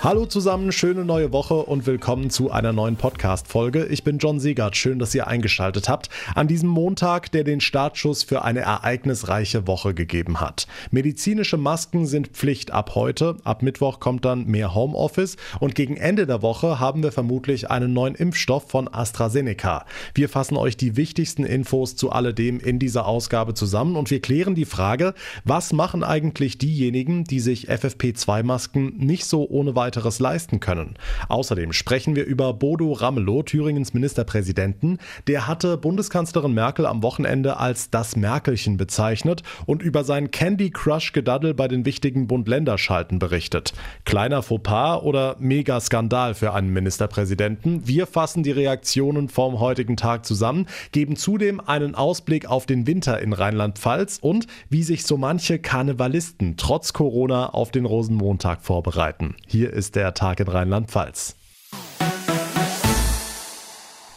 Hallo zusammen, schöne neue Woche und willkommen zu einer neuen Podcast-Folge. Ich bin John Siegert. Schön, dass ihr eingeschaltet habt. An diesem Montag, der den Startschuss für eine ereignisreiche Woche gegeben hat. Medizinische Masken sind Pflicht ab heute. Ab Mittwoch kommt dann mehr Homeoffice und gegen Ende der Woche haben wir vermutlich einen neuen Impfstoff von AstraZeneca. Wir fassen euch die wichtigsten Infos zu alledem in dieser Ausgabe zusammen und wir klären die Frage, was machen eigentlich diejenigen, die sich FFP2-Masken nicht so ohne weiteres weiteres leisten können. Außerdem sprechen wir über Bodo Ramelow, Thüringens Ministerpräsidenten. Der hatte Bundeskanzlerin Merkel am Wochenende als das Merkelchen bezeichnet und über sein Candy Crush Gedaddel bei den wichtigen Bund-Länder-Schalten berichtet. Kleiner Fauxpas oder Mega-Skandal für einen Ministerpräsidenten? Wir fassen die Reaktionen vom heutigen Tag zusammen, geben zudem einen Ausblick auf den Winter in Rheinland-Pfalz und wie sich so manche Karnevalisten trotz Corona auf den Rosenmontag vorbereiten. Hier ist der Tag in Rheinland-Pfalz.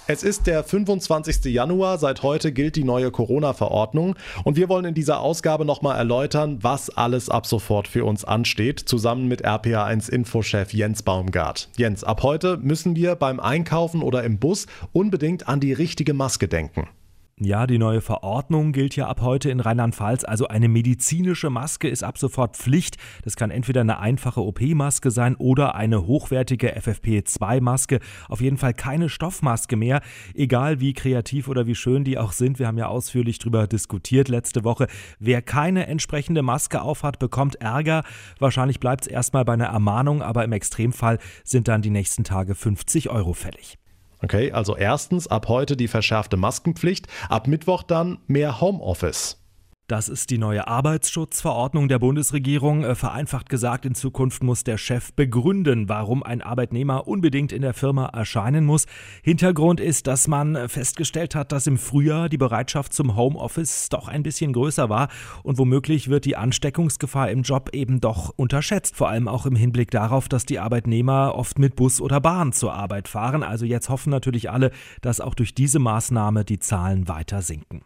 Es ist der 25. Januar, seit heute gilt die neue Corona-Verordnung und wir wollen in dieser Ausgabe nochmal erläutern, was alles ab sofort für uns ansteht, zusammen mit RPA1-Infochef Jens Baumgart. Jens, ab heute müssen wir beim Einkaufen oder im Bus unbedingt an die richtige Maske denken. Ja, die neue Verordnung gilt ja ab heute in Rheinland-Pfalz. Also eine medizinische Maske ist ab sofort Pflicht. Das kann entweder eine einfache OP-Maske sein oder eine hochwertige FFP2-Maske. Auf jeden Fall keine Stoffmaske mehr, egal wie kreativ oder wie schön die auch sind. Wir haben ja ausführlich darüber diskutiert letzte Woche. Wer keine entsprechende Maske aufhat, bekommt Ärger. Wahrscheinlich bleibt es erstmal bei einer Ermahnung, aber im Extremfall sind dann die nächsten Tage 50 Euro fällig. Okay, also erstens ab heute die verschärfte Maskenpflicht, ab Mittwoch dann mehr Homeoffice. Das ist die neue Arbeitsschutzverordnung der Bundesregierung. Äh, vereinfacht gesagt, in Zukunft muss der Chef begründen, warum ein Arbeitnehmer unbedingt in der Firma erscheinen muss. Hintergrund ist, dass man festgestellt hat, dass im Frühjahr die Bereitschaft zum Homeoffice doch ein bisschen größer war und womöglich wird die Ansteckungsgefahr im Job eben doch unterschätzt. Vor allem auch im Hinblick darauf, dass die Arbeitnehmer oft mit Bus oder Bahn zur Arbeit fahren. Also jetzt hoffen natürlich alle, dass auch durch diese Maßnahme die Zahlen weiter sinken.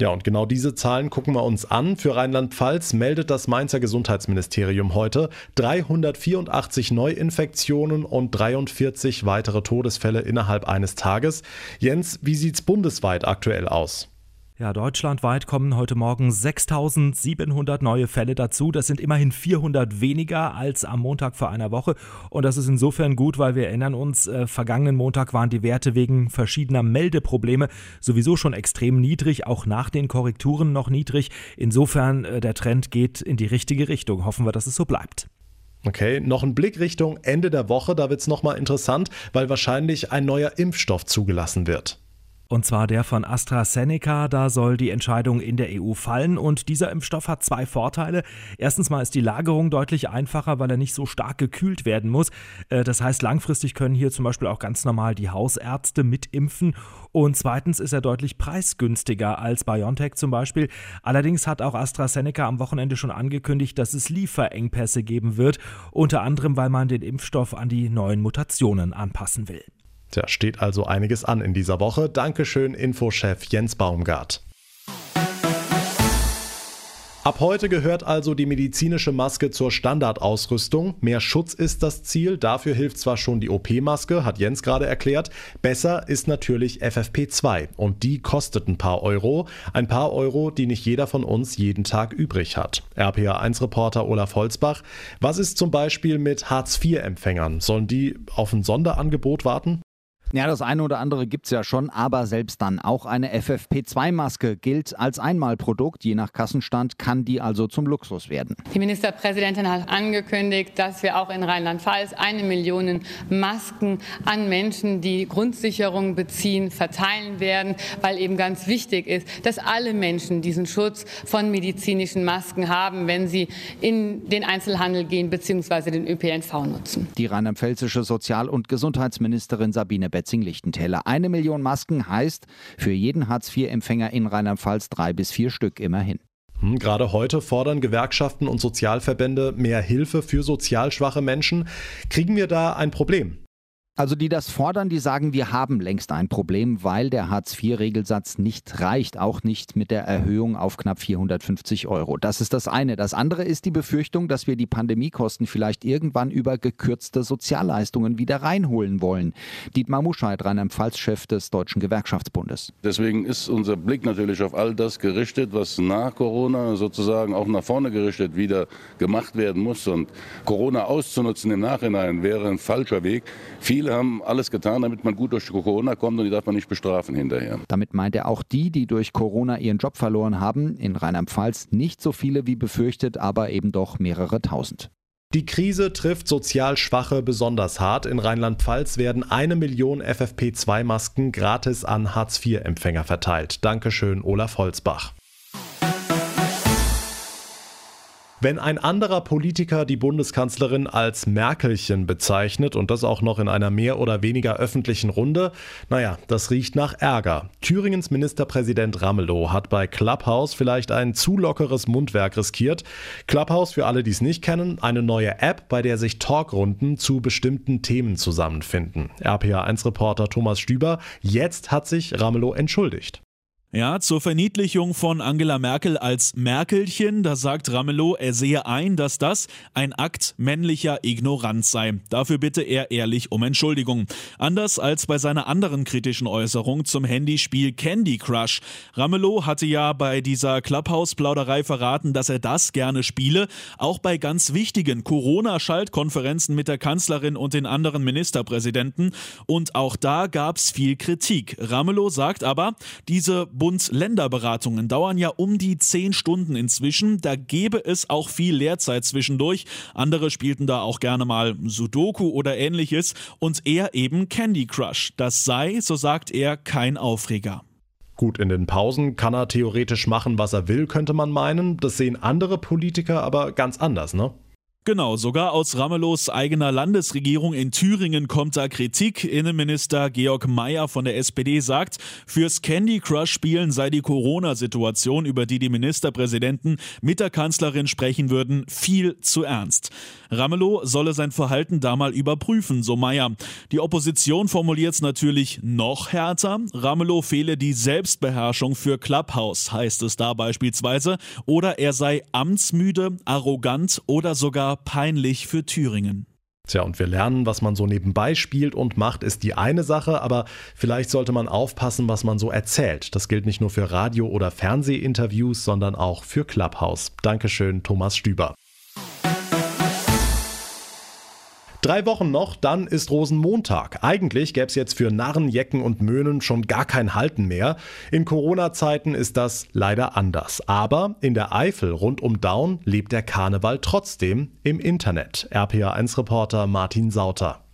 Ja, und genau diese Zahlen gucken wir uns an. Für Rheinland-Pfalz meldet das Mainzer Gesundheitsministerium heute 384 Neuinfektionen und 43 weitere Todesfälle innerhalb eines Tages. Jens, wie sieht's bundesweit aktuell aus? Ja, deutschlandweit kommen heute Morgen 6700 neue Fälle dazu. Das sind immerhin 400 weniger als am Montag vor einer Woche. Und das ist insofern gut, weil wir erinnern uns, äh, vergangenen Montag waren die Werte wegen verschiedener Meldeprobleme sowieso schon extrem niedrig, auch nach den Korrekturen noch niedrig. Insofern, äh, der Trend geht in die richtige Richtung. Hoffen wir, dass es so bleibt. Okay, noch ein Blick Richtung Ende der Woche. Da wird es nochmal interessant, weil wahrscheinlich ein neuer Impfstoff zugelassen wird. Und zwar der von AstraZeneca. Da soll die Entscheidung in der EU fallen. Und dieser Impfstoff hat zwei Vorteile. Erstens mal ist die Lagerung deutlich einfacher, weil er nicht so stark gekühlt werden muss. Äh, das heißt, langfristig können hier zum Beispiel auch ganz normal die Hausärzte mitimpfen. Und zweitens ist er deutlich preisgünstiger als BioNTech zum Beispiel. Allerdings hat auch AstraZeneca am Wochenende schon angekündigt, dass es Lieferengpässe geben wird. Unter anderem, weil man den Impfstoff an die neuen Mutationen anpassen will. Tja, steht also einiges an in dieser Woche. Dankeschön, Infochef Jens Baumgart. Ab heute gehört also die medizinische Maske zur Standardausrüstung. Mehr Schutz ist das Ziel. Dafür hilft zwar schon die OP-Maske, hat Jens gerade erklärt. Besser ist natürlich FFP2 und die kostet ein paar Euro. Ein paar Euro, die nicht jeder von uns jeden Tag übrig hat. RPA1-Reporter Olaf Holzbach. Was ist zum Beispiel mit Hartz-IV-Empfängern? Sollen die auf ein Sonderangebot warten? Ja, das eine oder andere gibt es ja schon, aber selbst dann auch eine FFP2-Maske gilt als Einmalprodukt. Je nach Kassenstand kann die also zum Luxus werden. Die Ministerpräsidentin hat angekündigt, dass wir auch in Rheinland-Pfalz eine Million Masken an Menschen, die Grundsicherung beziehen, verteilen werden, weil eben ganz wichtig ist, dass alle Menschen diesen Schutz von medizinischen Masken haben, wenn sie in den Einzelhandel gehen bzw. den ÖPNV nutzen. Die rheinland-pfälzische Sozial- und Gesundheitsministerin Sabine Betzing-Lichtentäler. Eine Million Masken heißt für jeden Hartz-IV-Empfänger in Rheinland-Pfalz drei bis vier Stück immerhin. Hm, gerade heute fordern Gewerkschaften und Sozialverbände mehr Hilfe für sozial schwache Menschen. Kriegen wir da ein Problem? Also die das fordern, die sagen, wir haben längst ein Problem, weil der Hartz-IV-Regelsatz nicht reicht, auch nicht mit der Erhöhung auf knapp 450 Euro. Das ist das eine. Das andere ist die Befürchtung, dass wir die Pandemiekosten vielleicht irgendwann über gekürzte Sozialleistungen wieder reinholen wollen. Dietmar Muscheid, Rheinland-Pfalz-Chef des Deutschen Gewerkschaftsbundes. Deswegen ist unser Blick natürlich auf all das gerichtet, was nach Corona sozusagen auch nach vorne gerichtet wieder gemacht werden muss. Und Corona auszunutzen im Nachhinein wäre ein falscher Weg. Viele Viele haben alles getan, damit man gut durch Corona kommt und die darf man nicht bestrafen hinterher. Damit meint er auch die, die durch Corona ihren Job verloren haben. In Rheinland-Pfalz nicht so viele wie befürchtet, aber eben doch mehrere tausend. Die Krise trifft sozial Schwache besonders hart. In Rheinland-Pfalz werden eine Million FFP2-Masken gratis an Hartz-IV-Empfänger verteilt. Dankeschön, Olaf Holzbach. Wenn ein anderer Politiker die Bundeskanzlerin als Merkelchen bezeichnet und das auch noch in einer mehr oder weniger öffentlichen Runde, naja, das riecht nach Ärger. Thüringens Ministerpräsident Ramelow hat bei Clubhouse vielleicht ein zu lockeres Mundwerk riskiert. Clubhouse, für alle, die es nicht kennen, eine neue App, bei der sich Talkrunden zu bestimmten Themen zusammenfinden. RPA1-Reporter Thomas Stüber, jetzt hat sich Ramelow entschuldigt. Ja, zur Verniedlichung von Angela Merkel als Merkelchen, da sagt Ramelow, er sehe ein, dass das ein Akt männlicher Ignoranz sei. Dafür bitte er ehrlich um Entschuldigung. Anders als bei seiner anderen kritischen Äußerung zum Handyspiel Candy Crush. Ramelow hatte ja bei dieser Clubhouse-Plauderei verraten, dass er das gerne spiele, auch bei ganz wichtigen Corona-Schaltkonferenzen mit der Kanzlerin und den anderen Ministerpräsidenten. Und auch da gab's viel Kritik. Ramelow sagt aber, diese Bund-Länder-Beratungen dauern ja um die zehn Stunden inzwischen. Da gäbe es auch viel Lehrzeit zwischendurch. Andere spielten da auch gerne mal Sudoku oder ähnliches und er eben Candy Crush. Das sei, so sagt er, kein Aufreger. Gut, in den Pausen kann er theoretisch machen, was er will, könnte man meinen. Das sehen andere Politiker aber ganz anders, ne? Genau, sogar aus Ramelows eigener Landesregierung in Thüringen kommt da Kritik. Innenminister Georg Mayer von der SPD sagt, fürs Candy Crush Spielen sei die Corona-Situation, über die die Ministerpräsidenten mit der Kanzlerin sprechen würden, viel zu ernst. Ramelow solle sein Verhalten da mal überprüfen, so Mayer. Die Opposition formuliert es natürlich noch härter. Ramelow fehle die Selbstbeherrschung für Clubhouse, heißt es da beispielsweise, oder er sei amtsmüde, arrogant oder sogar peinlich für Thüringen. Tja, und wir lernen, was man so nebenbei spielt und macht, ist die eine Sache, aber vielleicht sollte man aufpassen, was man so erzählt. Das gilt nicht nur für Radio- oder Fernsehinterviews, sondern auch für Clubhouse. Dankeschön, Thomas Stüber. Drei Wochen noch, dann ist Rosenmontag. Eigentlich gäbe es jetzt für Narren, Jecken und Möhnen schon gar kein Halten mehr. In Corona-Zeiten ist das leider anders. Aber in der Eifel rund um Daun lebt der Karneval trotzdem im Internet. RPA1-Reporter Martin Sauter.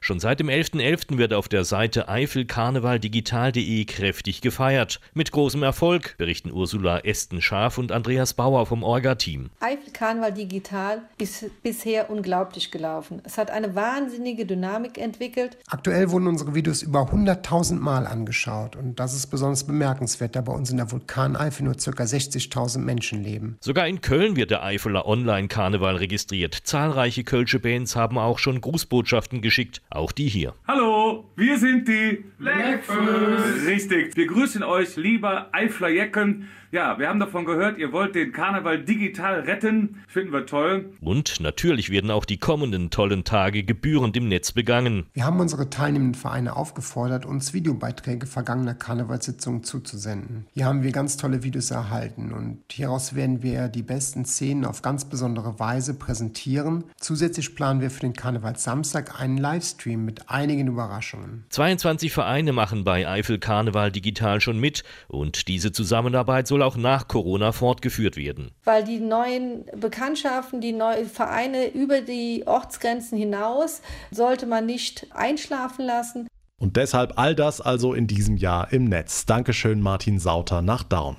Schon seit dem 11.11. .11. wird auf der Seite eifelkarnevaldigital.de kräftig gefeiert. Mit großem Erfolg, berichten Ursula Esten-Scharf und Andreas Bauer vom Orga-Team. Eifelkarneval Digital ist bisher unglaublich gelaufen. Es hat eine wahnsinnige Dynamik entwickelt. Aktuell wurden unsere Videos über 100.000 Mal angeschaut und das ist besonders bemerkenswert, da bei uns in der Vulkaneifel nur ca. 60.000 Menschen leben. Sogar in Köln wird der Eifeler Online-Karneval registriert. Zahlreiche Kölsche Bands haben auch schon Grußbotschaften geschickt geschickt, auch die hier. Hallo, wir sind die Leckfüß. Richtig, wir grüßen euch, lieber Eifler Jecken. Ja, wir haben davon gehört, ihr wollt den Karneval digital retten. Finden wir toll. Und natürlich werden auch die kommenden tollen Tage gebührend im Netz begangen. Wir haben unsere teilnehmenden Vereine aufgefordert, uns Videobeiträge vergangener Karnevalssitzungen zuzusenden. Hier haben wir ganz tolle Videos erhalten und hieraus werden wir die besten Szenen auf ganz besondere Weise präsentieren. Zusätzlich planen wir für den Karneval Samstag einen Livestream mit einigen Überraschungen. 22 Vereine machen bei Eifel Karneval digital schon mit und diese Zusammenarbeit soll auch nach Corona fortgeführt werden. Weil die neuen Bekanntschaften, die neuen Vereine über die Ortsgrenzen hinaus sollte man nicht einschlafen lassen. Und deshalb all das also in diesem Jahr im Netz. Dankeschön, Martin Sauter nach Daun.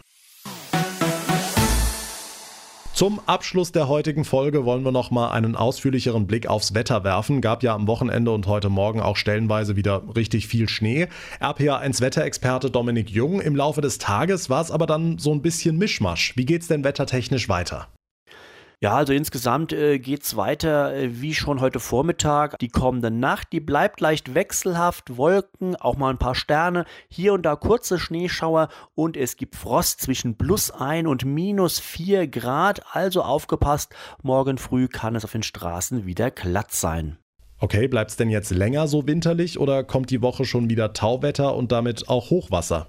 Zum Abschluss der heutigen Folge wollen wir noch mal einen ausführlicheren Blick aufs Wetter werfen. Gab ja am Wochenende und heute Morgen auch stellenweise wieder richtig viel Schnee. RPA1 Wetterexperte Dominik Jung. Im Laufe des Tages war es aber dann so ein bisschen Mischmasch. Wie geht's denn wettertechnisch weiter? Ja, also insgesamt äh, geht es weiter äh, wie schon heute Vormittag. Die kommende Nacht, die bleibt leicht wechselhaft, Wolken, auch mal ein paar Sterne, hier und da kurze Schneeschauer und es gibt Frost zwischen plus 1 und minus 4 Grad. Also aufgepasst, morgen früh kann es auf den Straßen wieder glatt sein. Okay, bleibt es denn jetzt länger so winterlich oder kommt die Woche schon wieder Tauwetter und damit auch Hochwasser?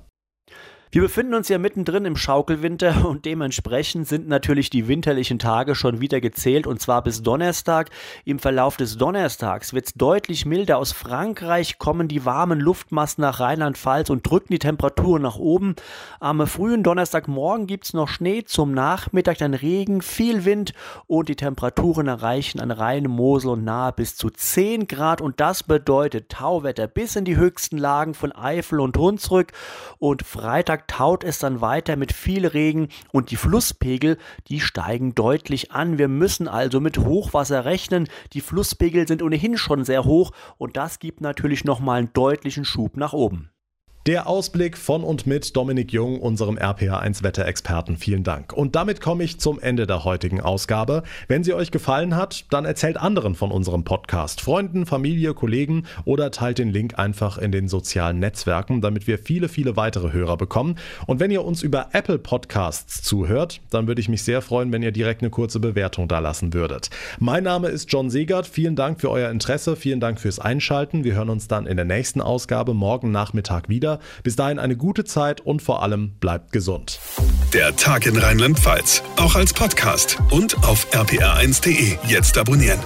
Wir befinden uns ja mittendrin im Schaukelwinter und dementsprechend sind natürlich die winterlichen Tage schon wieder gezählt und zwar bis Donnerstag. Im Verlauf des Donnerstags wird es deutlich milder. Aus Frankreich kommen die warmen Luftmassen nach Rheinland-Pfalz und drücken die Temperatur nach oben. Am frühen Donnerstagmorgen gibt es noch Schnee, zum Nachmittag dann Regen, viel Wind und die Temperaturen erreichen an Rhein, Mosel und nahe bis zu 10 Grad und das bedeutet Tauwetter bis in die höchsten Lagen von Eifel und Hunsrück und Freitag taut es dann weiter mit viel Regen und die Flusspegel, die steigen deutlich an. Wir müssen also mit Hochwasser rechnen. Die Flusspegel sind ohnehin schon sehr hoch und das gibt natürlich nochmal einen deutlichen Schub nach oben. Der Ausblick von und mit Dominik Jung, unserem RPA1 Wetterexperten. Vielen Dank. Und damit komme ich zum Ende der heutigen Ausgabe. Wenn sie euch gefallen hat, dann erzählt anderen von unserem Podcast, Freunden, Familie, Kollegen oder teilt den Link einfach in den sozialen Netzwerken, damit wir viele, viele weitere Hörer bekommen. Und wenn ihr uns über Apple Podcasts zuhört, dann würde ich mich sehr freuen, wenn ihr direkt eine kurze Bewertung da lassen würdet. Mein Name ist John Segert. Vielen Dank für euer Interesse. Vielen Dank fürs Einschalten. Wir hören uns dann in der nächsten Ausgabe morgen Nachmittag wieder wieder. Bis dahin eine gute Zeit und vor allem bleibt gesund. Der Tag in Rheinland-Pfalz, auch als Podcast und auf rpr1.de. Jetzt abonnieren.